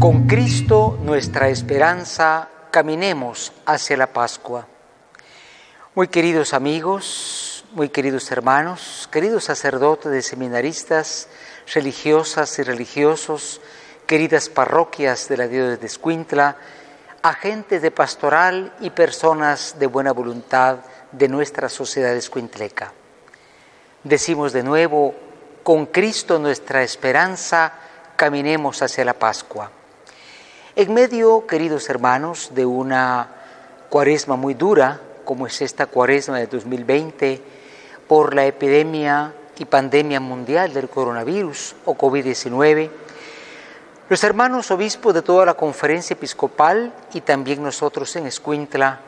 Con Cristo nuestra esperanza, caminemos hacia la Pascua. Muy queridos amigos, muy queridos hermanos, queridos sacerdotes de seminaristas, religiosas y religiosos, queridas parroquias de la diócesis de Escuintla, agentes de pastoral y personas de buena voluntad de nuestra sociedad escuintleca. Decimos de nuevo, con Cristo nuestra esperanza, caminemos hacia la Pascua. En medio, queridos hermanos, de una cuaresma muy dura, como es esta cuaresma de 2020, por la epidemia y pandemia mundial del coronavirus o COVID-19, los hermanos obispos de toda la conferencia episcopal y también nosotros en Escuintla,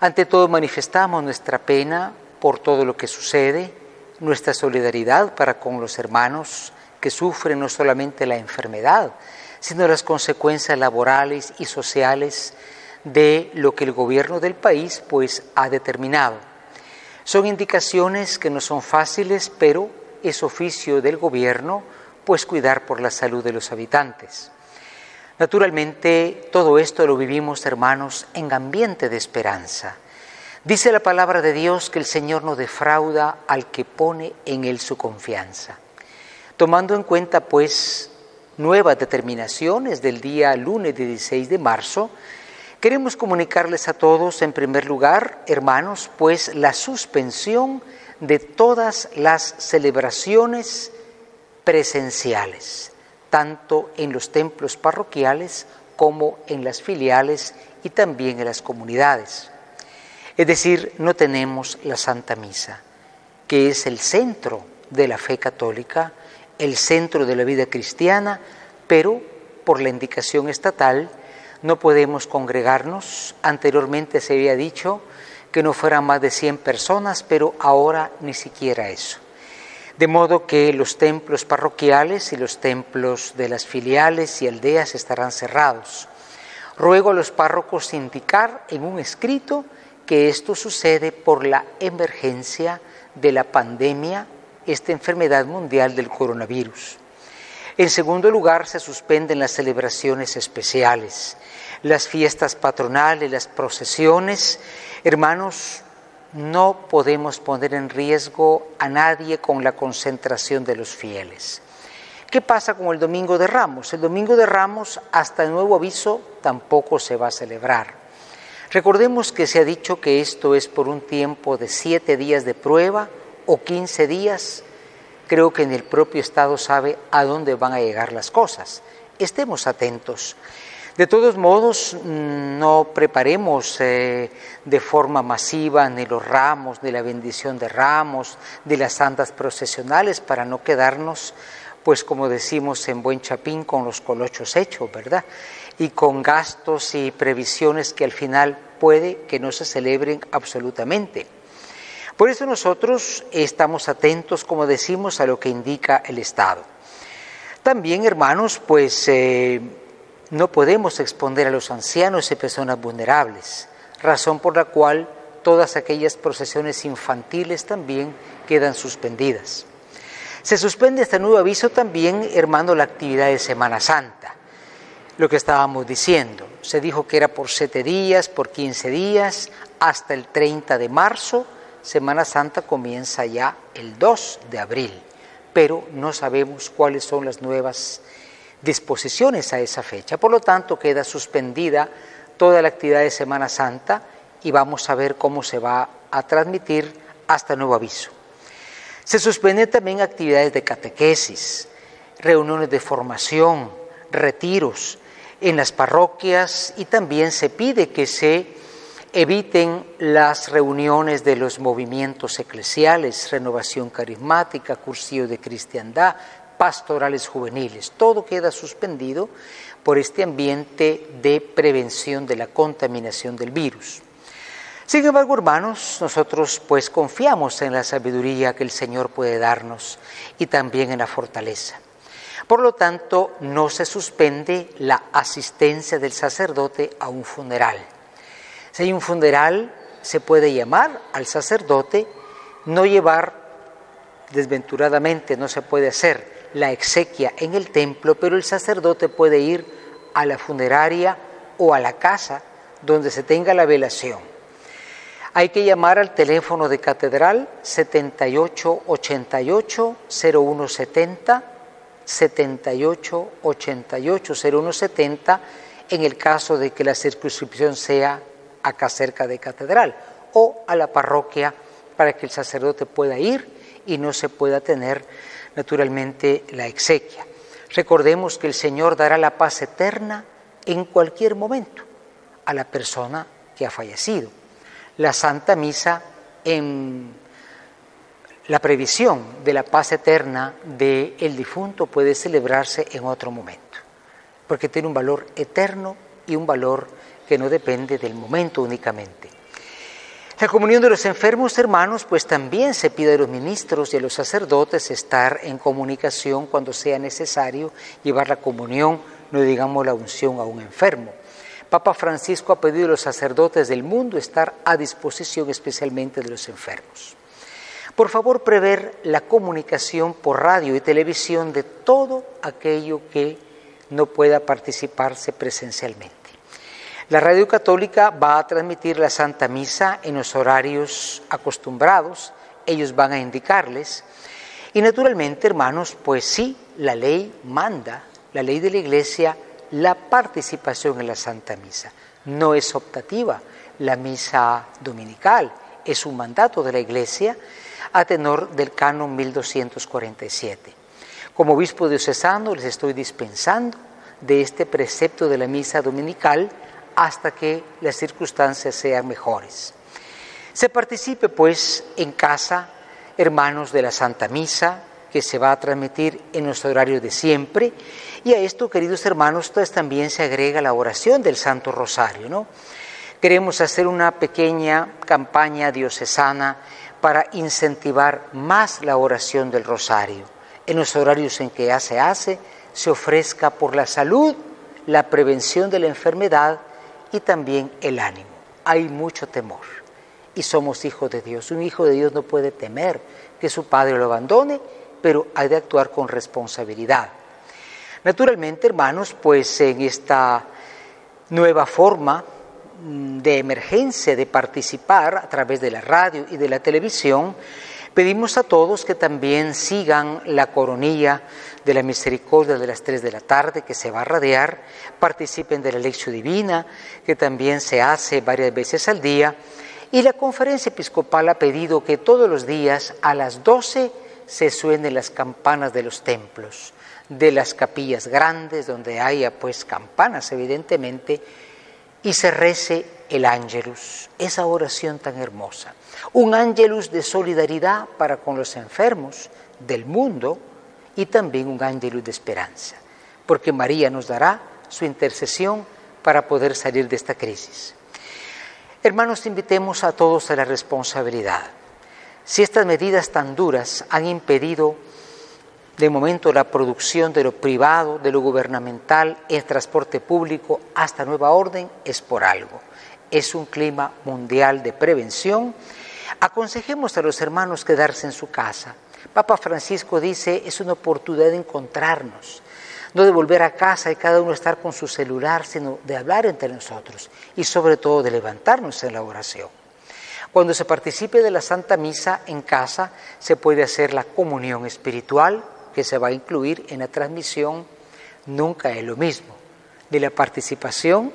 ante todo manifestamos nuestra pena por todo lo que sucede, nuestra solidaridad para con los hermanos que sufren no solamente la enfermedad, sino las consecuencias laborales y sociales de lo que el gobierno del país pues ha determinado. Son indicaciones que no son fáciles, pero es oficio del gobierno pues cuidar por la salud de los habitantes. Naturalmente, todo esto lo vivimos, hermanos, en ambiente de esperanza. Dice la palabra de Dios que el Señor no defrauda al que pone en Él su confianza. Tomando en cuenta, pues, nuevas determinaciones del día lunes 16 de marzo, queremos comunicarles a todos, en primer lugar, hermanos, pues la suspensión de todas las celebraciones presenciales, tanto en los templos parroquiales como en las filiales y también en las comunidades. Es decir, no tenemos la Santa Misa, que es el centro de la fe católica, el centro de la vida cristiana, pero por la indicación estatal no podemos congregarnos. Anteriormente se había dicho que no fueran más de 100 personas, pero ahora ni siquiera eso. De modo que los templos parroquiales y los templos de las filiales y aldeas estarán cerrados. Ruego a los párrocos indicar en un escrito que esto sucede por la emergencia de la pandemia esta enfermedad mundial del coronavirus. En segundo lugar, se suspenden las celebraciones especiales, las fiestas patronales, las procesiones. Hermanos, no podemos poner en riesgo a nadie con la concentración de los fieles. ¿Qué pasa con el Domingo de Ramos? El Domingo de Ramos, hasta el nuevo aviso, tampoco se va a celebrar. Recordemos que se ha dicho que esto es por un tiempo de siete días de prueba o 15 días, creo que en el propio Estado sabe a dónde van a llegar las cosas. Estemos atentos. De todos modos, no preparemos eh, de forma masiva ni los ramos, ni la bendición de ramos, ni las santas procesionales para no quedarnos, pues como decimos en Buen Chapín, con los colochos hechos, ¿verdad? Y con gastos y previsiones que al final puede que no se celebren absolutamente. Por eso nosotros estamos atentos, como decimos, a lo que indica el Estado. También, hermanos, pues eh, no podemos exponer a los ancianos y personas vulnerables, razón por la cual todas aquellas procesiones infantiles también quedan suspendidas. Se suspende este nuevo aviso también, hermano, la actividad de Semana Santa. Lo que estábamos diciendo, se dijo que era por siete días, por quince días, hasta el 30 de marzo, Semana Santa comienza ya el 2 de abril, pero no sabemos cuáles son las nuevas disposiciones a esa fecha. Por lo tanto, queda suspendida toda la actividad de Semana Santa y vamos a ver cómo se va a transmitir hasta nuevo aviso. Se suspenden también actividades de catequesis, reuniones de formación, retiros en las parroquias y también se pide que se Eviten las reuniones de los movimientos eclesiales, renovación carismática, cursillo de cristiandad, pastorales juveniles. Todo queda suspendido por este ambiente de prevención de la contaminación del virus. Sin embargo, hermanos, nosotros pues confiamos en la sabiduría que el Señor puede darnos y también en la fortaleza. Por lo tanto, no se suspende la asistencia del sacerdote a un funeral si hay un funeral, se puede llamar al sacerdote, no llevar, desventuradamente no se puede hacer la exequia en el templo, pero el sacerdote puede ir a la funeraria o a la casa donde se tenga la velación. Hay que llamar al teléfono de catedral 7888 0170 7888 0170 en el caso de que la circunscripción sea acá cerca de catedral o a la parroquia para que el sacerdote pueda ir y no se pueda tener naturalmente la exequia. Recordemos que el Señor dará la paz eterna en cualquier momento a la persona que ha fallecido. La Santa Misa en la previsión de la paz eterna del el difunto puede celebrarse en otro momento, porque tiene un valor eterno y un valor que no depende del momento únicamente. La comunión de los enfermos, hermanos, pues también se pide a los ministros y a los sacerdotes estar en comunicación cuando sea necesario llevar la comunión, no digamos la unción a un enfermo. Papa Francisco ha pedido a los sacerdotes del mundo estar a disposición especialmente de los enfermos. Por favor, prever la comunicación por radio y televisión de todo aquello que no pueda participarse presencialmente. La Radio Católica va a transmitir la Santa Misa en los horarios acostumbrados, ellos van a indicarles. Y naturalmente, hermanos, pues sí, la ley manda, la ley de la Iglesia, la participación en la Santa Misa. No es optativa la misa dominical, es un mandato de la Iglesia a tenor del canon 1247. Como obispo diocesano les estoy dispensando de este precepto de la misa dominical hasta que las circunstancias sean mejores. Se participe pues en casa, hermanos de la Santa Misa, que se va a transmitir en nuestro horario de siempre, y a esto, queridos hermanos, pues también se agrega la oración del Santo Rosario, ¿no? Queremos hacer una pequeña campaña diocesana para incentivar más la oración del Rosario. En los horarios en que se hace, se ofrezca por la salud, la prevención de la enfermedad y también el ánimo. Hay mucho temor y somos hijos de Dios. Un hijo de Dios no puede temer que su padre lo abandone, pero hay de actuar con responsabilidad. Naturalmente, hermanos, pues en esta nueva forma mm, de emergencia, de participar a través de la radio y de la televisión, pedimos a todos que también sigan la coronilla de la misericordia de las 3 de la tarde que se va a radiar, participen de la lección divina que también se hace varias veces al día. Y la conferencia episcopal ha pedido que todos los días a las 12 se suenen las campanas de los templos, de las capillas grandes donde haya pues campanas evidentemente y se rece el ángelus, esa oración tan hermosa, un ángelus de solidaridad para con los enfermos del mundo y también un ángel de esperanza, porque María nos dará su intercesión para poder salir de esta crisis. Hermanos, invitemos a todos a la responsabilidad. Si estas medidas tan duras han impedido de momento la producción de lo privado, de lo gubernamental, el transporte público hasta nueva orden, es por algo. Es un clima mundial de prevención. Aconsejemos a los hermanos quedarse en su casa, Papa Francisco dice, es una oportunidad de encontrarnos, no de volver a casa y cada uno estar con su celular, sino de hablar entre nosotros y sobre todo de levantarnos en la oración. Cuando se participe de la Santa Misa en casa, se puede hacer la comunión espiritual que se va a incluir en la transmisión. Nunca es lo mismo de la participación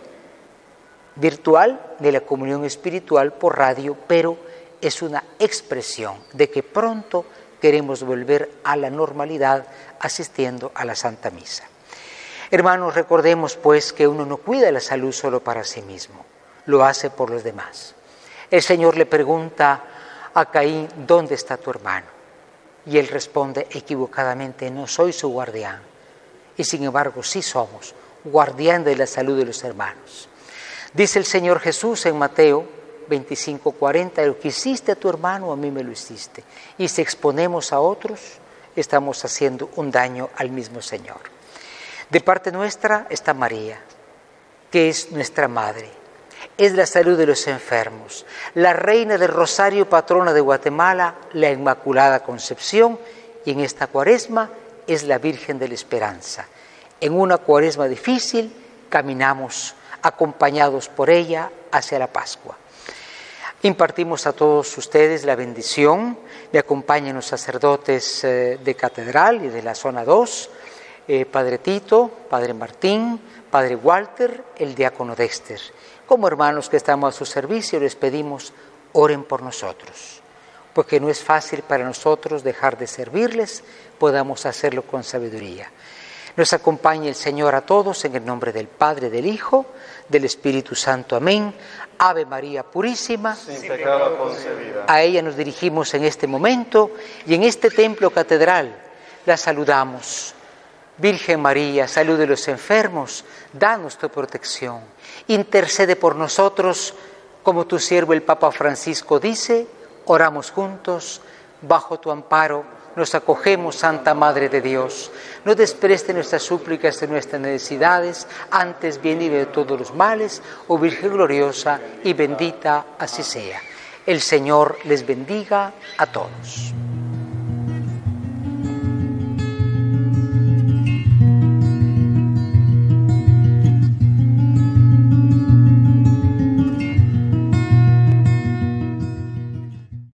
virtual de la comunión espiritual por radio, pero es una expresión de que pronto queremos volver a la normalidad asistiendo a la Santa Misa. Hermanos, recordemos pues que uno no cuida la salud solo para sí mismo, lo hace por los demás. El Señor le pregunta a Caín, ¿dónde está tu hermano? Y él responde equivocadamente, no soy su guardián. Y sin embargo sí somos guardián de la salud de los hermanos. Dice el Señor Jesús en Mateo 25, 40, lo que hiciste a tu hermano, a mí me lo hiciste. Y si exponemos a otros, estamos haciendo un daño al mismo Señor. De parte nuestra está María, que es nuestra madre. Es la salud de los enfermos, la reina del Rosario, patrona de Guatemala, la Inmaculada Concepción, y en esta cuaresma es la Virgen de la Esperanza. En una cuaresma difícil, caminamos acompañados por ella hacia la Pascua. Impartimos a todos ustedes la bendición, me acompañan los sacerdotes eh, de catedral y de la zona 2, eh, Padre Tito, Padre Martín, Padre Walter, el diácono Dexter. Como hermanos que estamos a su servicio, les pedimos, oren por nosotros, porque no es fácil para nosotros dejar de servirles, podamos hacerlo con sabiduría. Nos acompañe el Señor a todos en el nombre del Padre, del Hijo, del Espíritu Santo. Amén. Ave María Purísima. Sin pecado concebida. A ella nos dirigimos en este momento y en este templo catedral la saludamos. Virgen María, salud de los enfermos, danos tu protección. Intercede por nosotros, como tu siervo el Papa Francisco dice, oramos juntos, bajo tu amparo nos acogemos, Santa Madre de Dios. No despreste nuestras súplicas y nuestras necesidades, antes bien de todos los males, oh Virgen gloriosa y bendita así sea. El Señor les bendiga a todos.